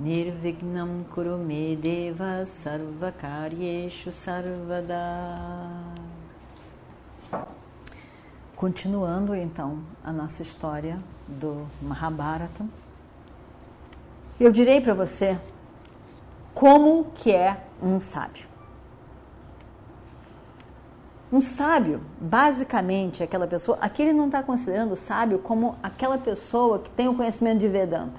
Nirvignam Kurume Deva Sarvakaryeshu Sarvada Continuando então a nossa história do Mahabharata, eu direi para você como que é um sábio. Um sábio, basicamente, é aquela pessoa. Aqui ele não está considerando sábio como aquela pessoa que tem o conhecimento de Vedanta,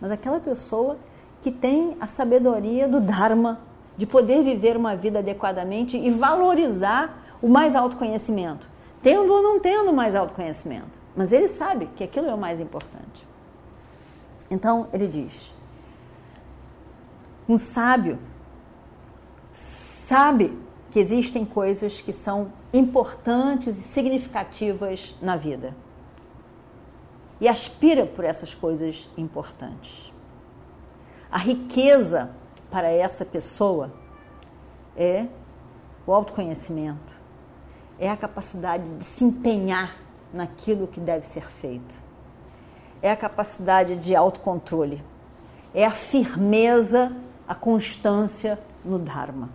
mas aquela pessoa que tem a sabedoria do Dharma, de poder viver uma vida adequadamente e valorizar o mais alto conhecimento, tendo ou não tendo mais autoconhecimento. Mas ele sabe que aquilo é o mais importante. Então ele diz: um sábio sabe que existem coisas que são importantes e significativas na vida. E aspira por essas coisas importantes. A riqueza para essa pessoa é o autoconhecimento, é a capacidade de se empenhar naquilo que deve ser feito, é a capacidade de autocontrole, é a firmeza, a constância no Dharma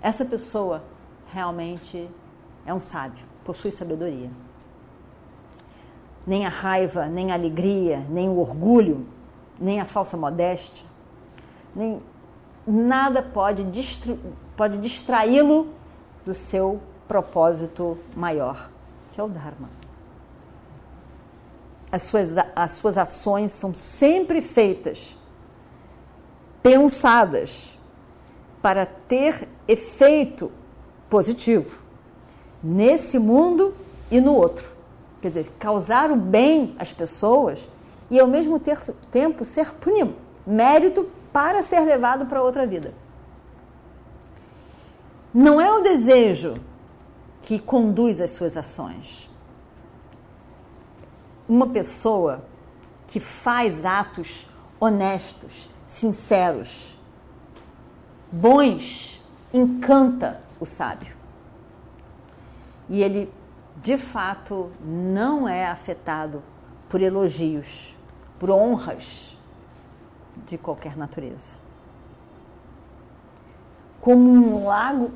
essa pessoa realmente é um sábio, possui sabedoria. Nem a raiva, nem a alegria, nem o orgulho, nem a falsa modéstia, nem nada pode, pode distraí-lo do seu propósito maior, que é o Dharma. As suas, as suas ações são sempre feitas, pensadas, para ter efeito positivo nesse mundo e no outro. Quer dizer, causar o bem às pessoas e ao mesmo tempo ser punido, mérito para ser levado para outra vida. Não é o desejo que conduz as suas ações. Uma pessoa que faz atos honestos, sinceros, bons encanta o sábio. E ele, de fato, não é afetado por elogios, por honras de qualquer natureza. Como um lago,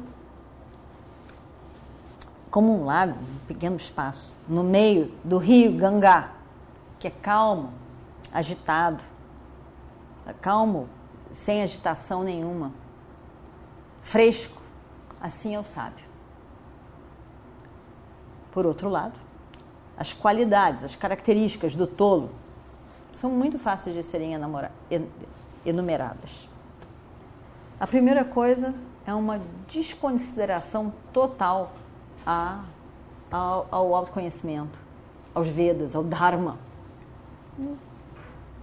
como um lago, um pequeno espaço, no meio do rio Gangá, que é calmo, agitado, calmo, sem agitação nenhuma fresco, assim é o sábio. Por outro lado, as qualidades, as características do tolo são muito fáceis de serem enumeradas. A primeira coisa é uma desconsideração total a, ao, ao autoconhecimento, aos Vedas, ao Dharma.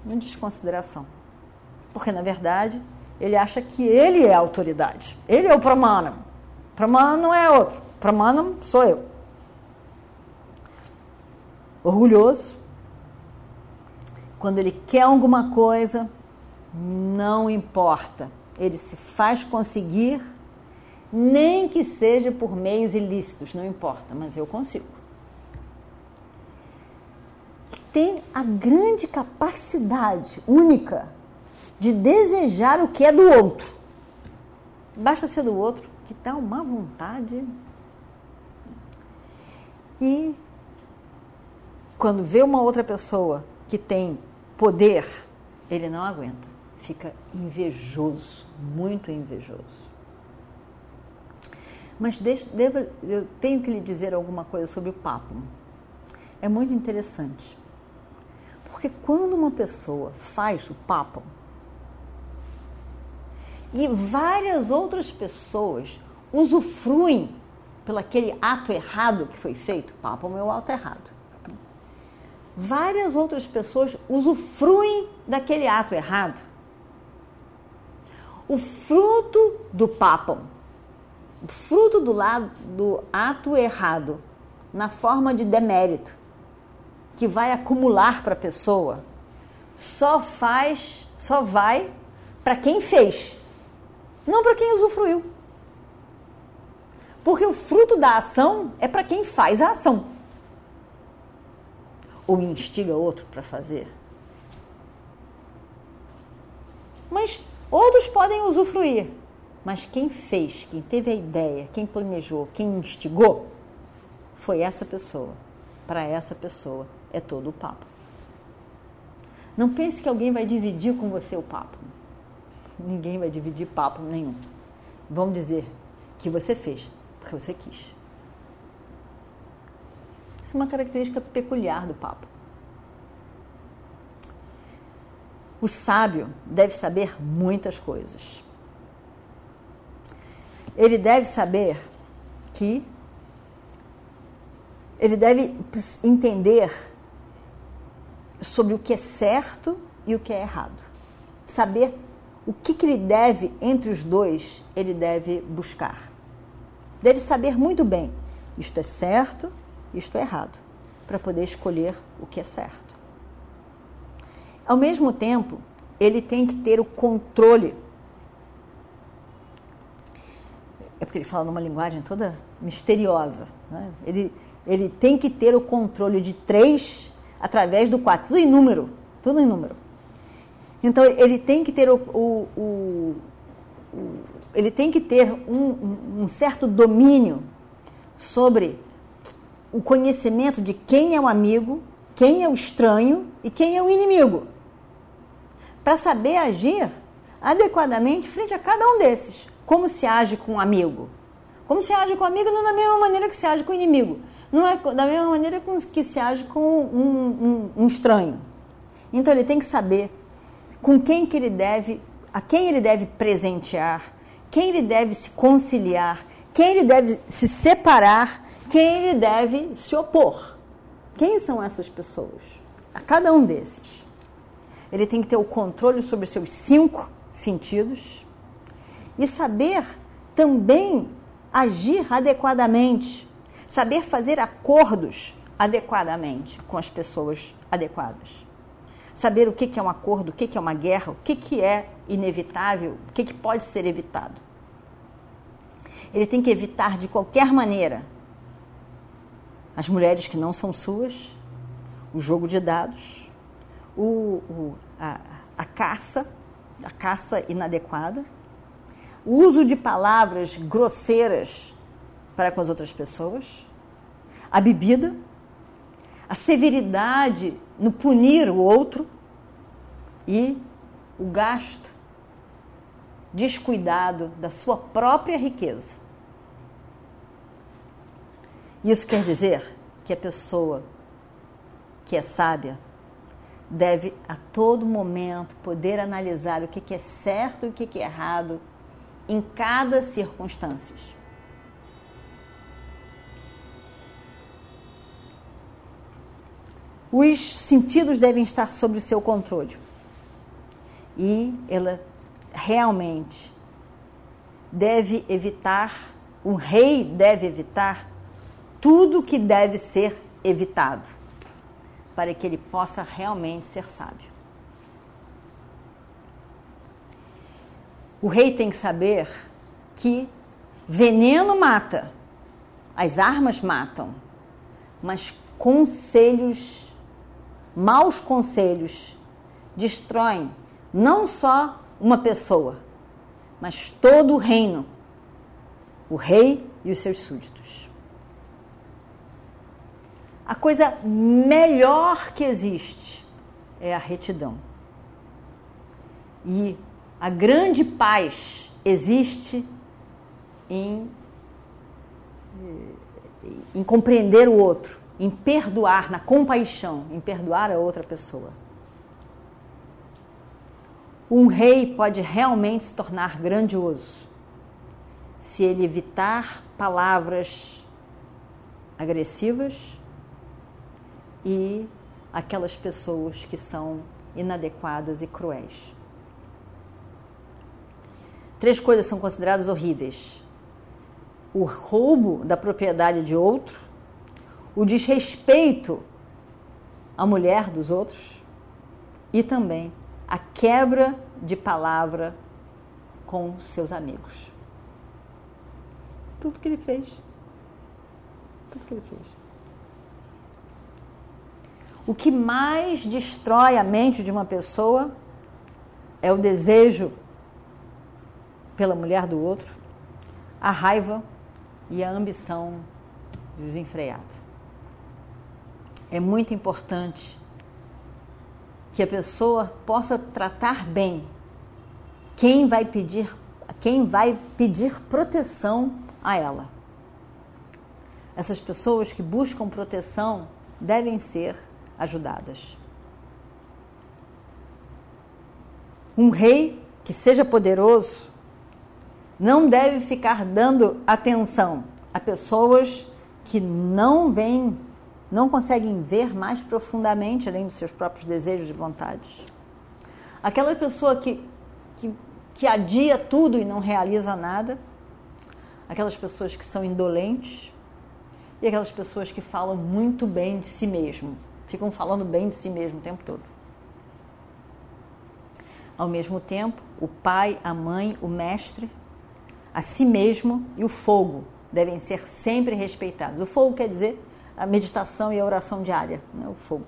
Uma desconsideração. Porque, na verdade, ele acha que ele é a autoridade. Ele é o Pramanam. Pramanam não é outro. Pramanam sou eu. Orgulhoso. Quando ele quer alguma coisa, não importa. Ele se faz conseguir, nem que seja por meios ilícitos, não importa, mas eu consigo. Tem a grande capacidade única de desejar o que é do outro. Basta ser do outro, que dá uma vontade. E quando vê uma outra pessoa que tem poder, ele não aguenta, fica invejoso, muito invejoso. Mas deixa, devo, eu tenho que lhe dizer alguma coisa sobre o papo. É muito interessante. Porque quando uma pessoa faz o papo, e várias outras pessoas usufruem pelo aquele ato errado que foi feito. Papo é o ato errado. Várias outras pessoas usufruem daquele ato errado. o fruto do papo, o fruto do lado do ato errado, na forma de demérito, que vai acumular para a pessoa, só faz, só vai para quem fez, não para quem usufruiu. Porque o fruto da ação é para quem faz a ação. Ou instiga outro para fazer. Mas outros podem usufruir. Mas quem fez, quem teve a ideia, quem planejou, quem instigou, foi essa pessoa. Para essa pessoa é todo o papo. Não pense que alguém vai dividir com você o papo. Ninguém vai dividir papo nenhum. Vamos dizer que você fez porque você quis. Isso é uma característica peculiar do papo. O sábio deve saber muitas coisas. Ele deve saber que ele deve entender sobre o que é certo e o que é errado. Saber o que, que ele deve, entre os dois, ele deve buscar. Deve saber muito bem, isto é certo, isto é errado, para poder escolher o que é certo. Ao mesmo tempo, ele tem que ter o controle. É porque ele fala numa linguagem toda misteriosa. Né? Ele, ele tem que ter o controle de três através do quatro, tudo em número, tudo em número. Então ele tem que ter o, o, o, o ele tem que ter um, um certo domínio sobre o conhecimento de quem é o amigo, quem é o estranho e quem é o inimigo para saber agir adequadamente frente a cada um desses. Como se age com um amigo? Como se age com um amigo não da mesma maneira que se age com o inimigo. Não é da mesma maneira que se age com um, um, um estranho. Então ele tem que saber com quem que ele deve, a quem ele deve presentear, quem ele deve se conciliar, quem ele deve se separar, quem ele deve se opor. Quem são essas pessoas? A cada um desses ele tem que ter o controle sobre seus cinco sentidos e saber também agir adequadamente, saber fazer acordos adequadamente com as pessoas adequadas. Saber o que é um acordo, o que é uma guerra, o que é inevitável, o que pode ser evitado. Ele tem que evitar de qualquer maneira as mulheres que não são suas, o jogo de dados, o, o, a, a caça, a caça inadequada, o uso de palavras grosseiras para com as outras pessoas, a bebida, a severidade no punir o outro e o gasto descuidado da sua própria riqueza. Isso quer dizer que a pessoa que é sábia deve a todo momento poder analisar o que, é certo e o que, é errado em cada circunstância. Os sentidos devem estar sob o seu controle. E ela realmente deve evitar, o rei deve evitar tudo que deve ser evitado para que ele possa realmente ser sábio. O rei tem que saber que veneno mata, as armas matam, mas conselhos, maus conselhos, destroem não só uma pessoa, mas todo o reino, o rei e os seus súditos a coisa melhor que existe é a retidão. E a grande paz existe em, em compreender o outro, em perdoar, na compaixão, em perdoar a outra pessoa. Um rei pode realmente se tornar grandioso se ele evitar palavras agressivas e aquelas pessoas que são inadequadas e cruéis. três coisas são consideradas horríveis: o roubo da propriedade de outro, o desrespeito à mulher dos outros e também a quebra de palavra com seus amigos. Tudo que ele fez. Tudo que ele fez. O que mais destrói a mente de uma pessoa é o desejo pela mulher do outro, a raiva e a ambição desenfreada. É muito importante que a pessoa possa tratar bem quem vai pedir, quem vai pedir proteção a ela. Essas pessoas que buscam proteção devem ser ajudadas. Um rei que seja poderoso não deve ficar dando atenção a pessoas que não veem, não conseguem ver mais profundamente além dos seus próprios desejos e vontades. Aquela pessoa que, que, que adia tudo e não realiza nada, aquelas pessoas que são indolentes e aquelas pessoas que falam muito bem de si mesmo, ficam falando bem de si mesmo o tempo todo. Ao mesmo tempo, o pai, a mãe, o mestre, a si mesmo e o fogo devem ser sempre respeitados. O fogo quer dizer a meditação e a oração diária, né? o fogo.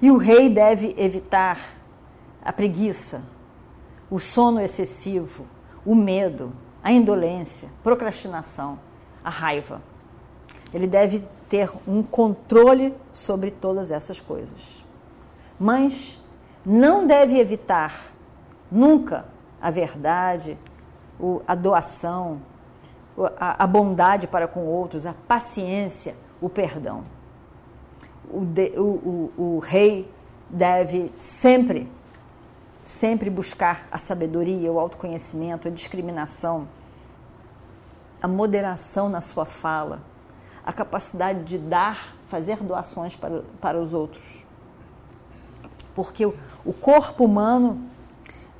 E o rei deve evitar a preguiça, o sono excessivo, o medo, a indolência, procrastinação, a raiva. Ele deve ter um controle sobre todas essas coisas mas não deve evitar nunca a verdade, a doação, a bondade para com outros, a paciência, o perdão. O, de, o, o, o rei deve sempre, sempre buscar a sabedoria, o autoconhecimento, a discriminação, a moderação na sua fala, a capacidade de dar, fazer doações para, para os outros porque o corpo humano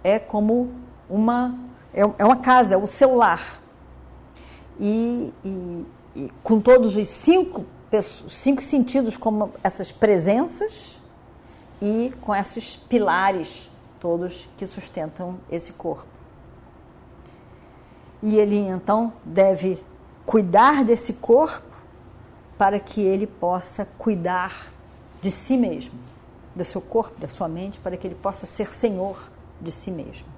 é como uma é, é uma casa, é o seu lar. E, e, e com todos os cinco, cinco sentidos, como essas presenças e com esses pilares todos que sustentam esse corpo. E ele então deve cuidar desse corpo para que ele possa cuidar de si mesmo do seu corpo, da sua mente, para que ele possa ser senhor de si mesmo.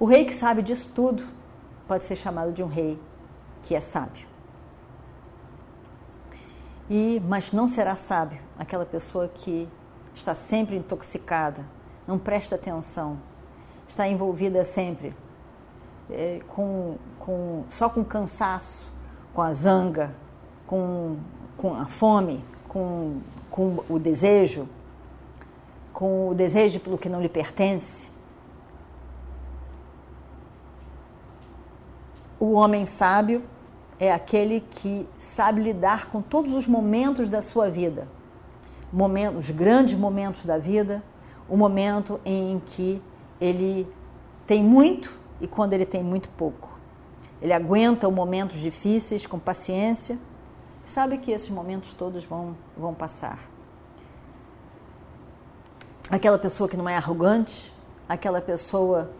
O rei que sabe disso tudo pode ser chamado de um rei que é sábio. E, mas não será sábio aquela pessoa que está sempre intoxicada, não presta atenção, está envolvida sempre é, com, com, só com cansaço, com a zanga, com, com a fome, com, com o desejo, com o desejo pelo que não lhe pertence. O homem sábio é aquele que sabe lidar com todos os momentos da sua vida, momentos, os grandes momentos da vida, o momento em que ele tem muito e quando ele tem muito pouco. Ele aguenta os momentos difíceis com paciência sabe que esses momentos todos vão, vão passar. Aquela pessoa que não é arrogante, aquela pessoa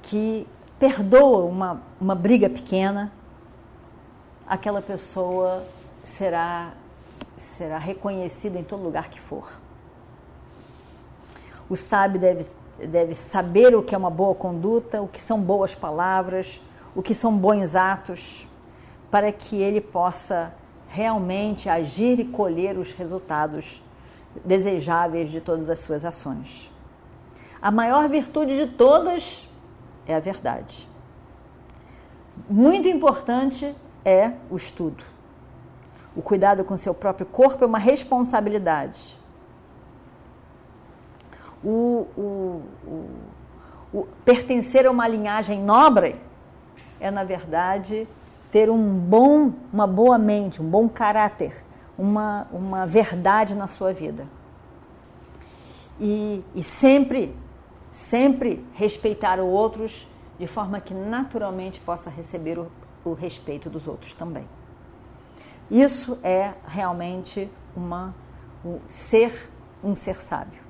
que perdoa uma, uma briga pequena, aquela pessoa será, será reconhecida em todo lugar que for. O sábio deve, deve saber o que é uma boa conduta, o que são boas palavras, o que são bons atos, para que ele possa realmente agir e colher os resultados desejáveis de todas as suas ações. A maior virtude de todas é a verdade. Muito importante é o estudo. O cuidado com seu próprio corpo é uma responsabilidade. O, o, o, o pertencer a uma linhagem nobre é, na verdade, ter um bom, uma boa mente, um bom caráter, uma, uma verdade na sua vida. e, e sempre, sempre respeitar os outros de forma que naturalmente possa receber o, o respeito dos outros também. Isso é realmente uma um ser um ser sábio.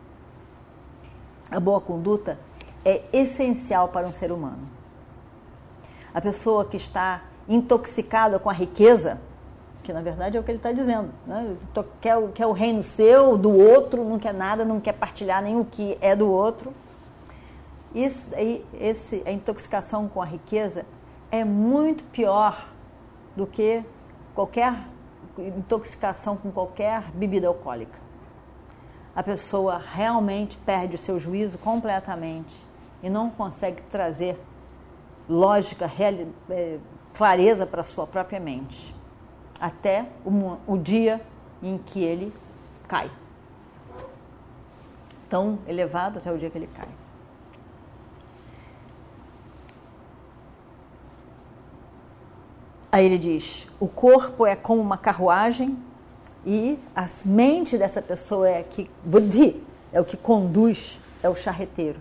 A boa conduta é essencial para um ser humano. A pessoa que está intoxicada com a riqueza, que na verdade é o que ele está dizendo, né? quer, quer o reino seu, do outro, não quer nada, não quer partilhar nem o que é do outro. Isso, esse, a intoxicação com a riqueza é muito pior do que qualquer intoxicação com qualquer bebida alcoólica. A pessoa realmente perde o seu juízo completamente e não consegue trazer lógica, é, clareza para a sua própria mente, até o, o dia em que ele cai. Tão elevado até o dia que ele cai. Aí ele diz: o corpo é como uma carruagem e a mente dessa pessoa é que buddhi é o que conduz, é o charreteiro.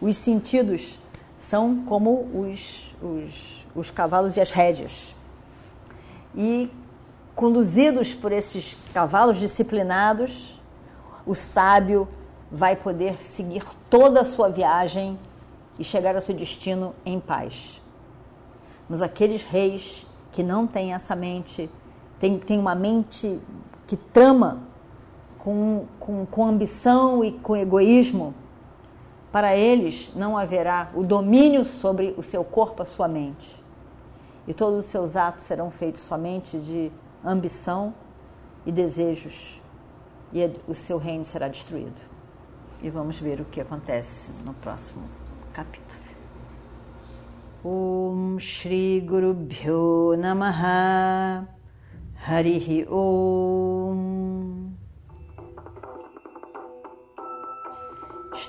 Os sentidos são como os, os, os cavalos e as rédeas. E conduzidos por esses cavalos disciplinados, o sábio vai poder seguir toda a sua viagem e chegar ao seu destino em paz. Mas aqueles reis que não têm essa mente, têm, têm uma mente que trama com, com, com ambição e com egoísmo, para eles não haverá o domínio sobre o seu corpo, a sua mente. E todos os seus atos serão feitos somente de ambição e desejos, e o seu reino será destruído. E vamos ver o que acontece no próximo capítulo. Om Shri Guru Bhyo Namaha Harihi Om